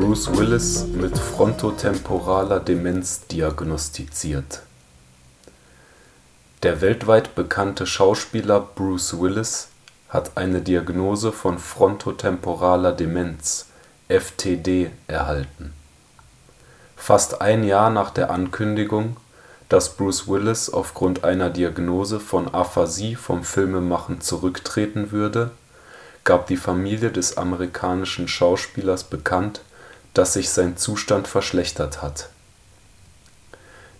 Bruce Willis mit frontotemporaler Demenz diagnostiziert. Der weltweit bekannte Schauspieler Bruce Willis hat eine Diagnose von frontotemporaler Demenz (FTD) erhalten. Fast ein Jahr nach der Ankündigung, dass Bruce Willis aufgrund einer Diagnose von Aphasie vom Filmemachen zurücktreten würde, gab die Familie des amerikanischen Schauspielers bekannt dass sich sein Zustand verschlechtert hat.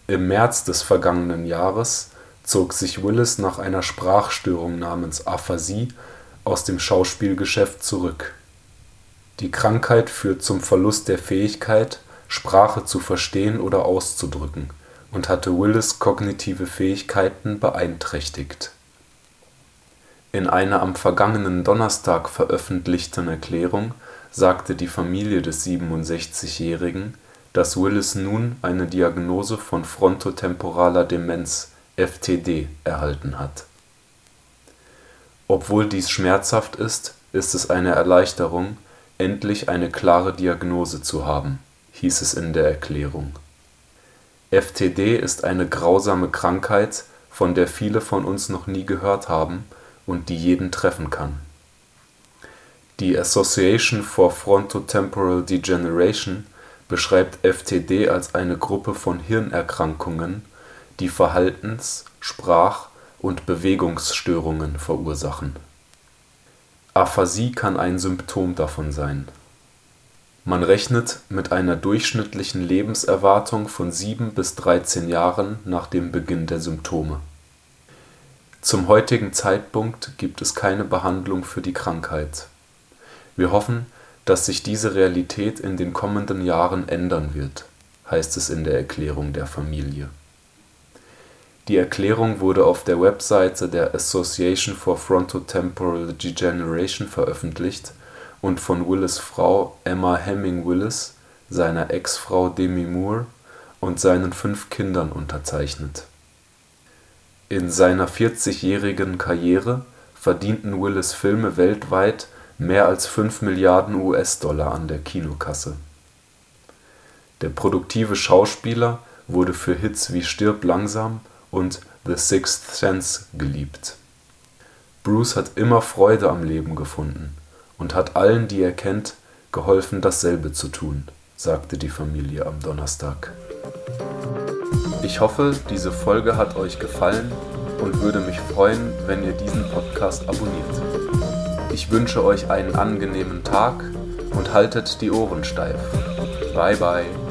Im März des vergangenen Jahres zog sich Willis nach einer Sprachstörung namens Aphasie aus dem Schauspielgeschäft zurück. Die Krankheit führt zum Verlust der Fähigkeit, Sprache zu verstehen oder auszudrücken und hatte Willis kognitive Fähigkeiten beeinträchtigt. In einer am vergangenen Donnerstag veröffentlichten Erklärung sagte die Familie des 67-Jährigen, dass Willis nun eine Diagnose von frontotemporaler Demenz (FTD) erhalten hat. Obwohl dies schmerzhaft ist, ist es eine Erleichterung, endlich eine klare Diagnose zu haben, hieß es in der Erklärung. FTD ist eine grausame Krankheit, von der viele von uns noch nie gehört haben und die jeden treffen kann die Association for Frontotemporal Degeneration beschreibt FTD als eine Gruppe von Hirnerkrankungen, die Verhaltens -, Sprach - und Bewegungsstörungen verursachen. Aphasie kann ein Symptom davon sein. Man rechnet mit einer durchschnittlichen Lebenserwartung von 7 bis 13 Jahren nach dem Beginn der Symptome. Zum heutigen Zeitpunkt gibt es keine Behandlung für die Krankheit wir hoffen, dass sich diese Realität in den kommenden Jahren ändern wird, heißt es in der Erklärung der Familie. Die Erklärung wurde auf der Webseite der Association for Frontotemporal Degeneration veröffentlicht und von Willis’ Frau Emma Hemming Willis, seiner Ex-Frau Demi Moore und seinen fünf Kindern unterzeichnet. In seiner 40-jährigen Karriere verdienten Willis Filme weltweit mehr als 5 Milliarden US-Dollar an der Kinokasse. Der produktive Schauspieler wurde für Hits wie Stirb langsam und The Sixth Sense geliebt. Bruce hat immer Freude am Leben gefunden und hat allen, die er kennt, geholfen, dasselbe zu tun, sagte die Familie am Donnerstag. Ich hoffe, diese Folge hat euch gefallen und würde mich freuen, wenn ihr diesen Podcast abonniert. Ich wünsche euch einen angenehmen Tag und haltet die Ohren steif. Bye bye.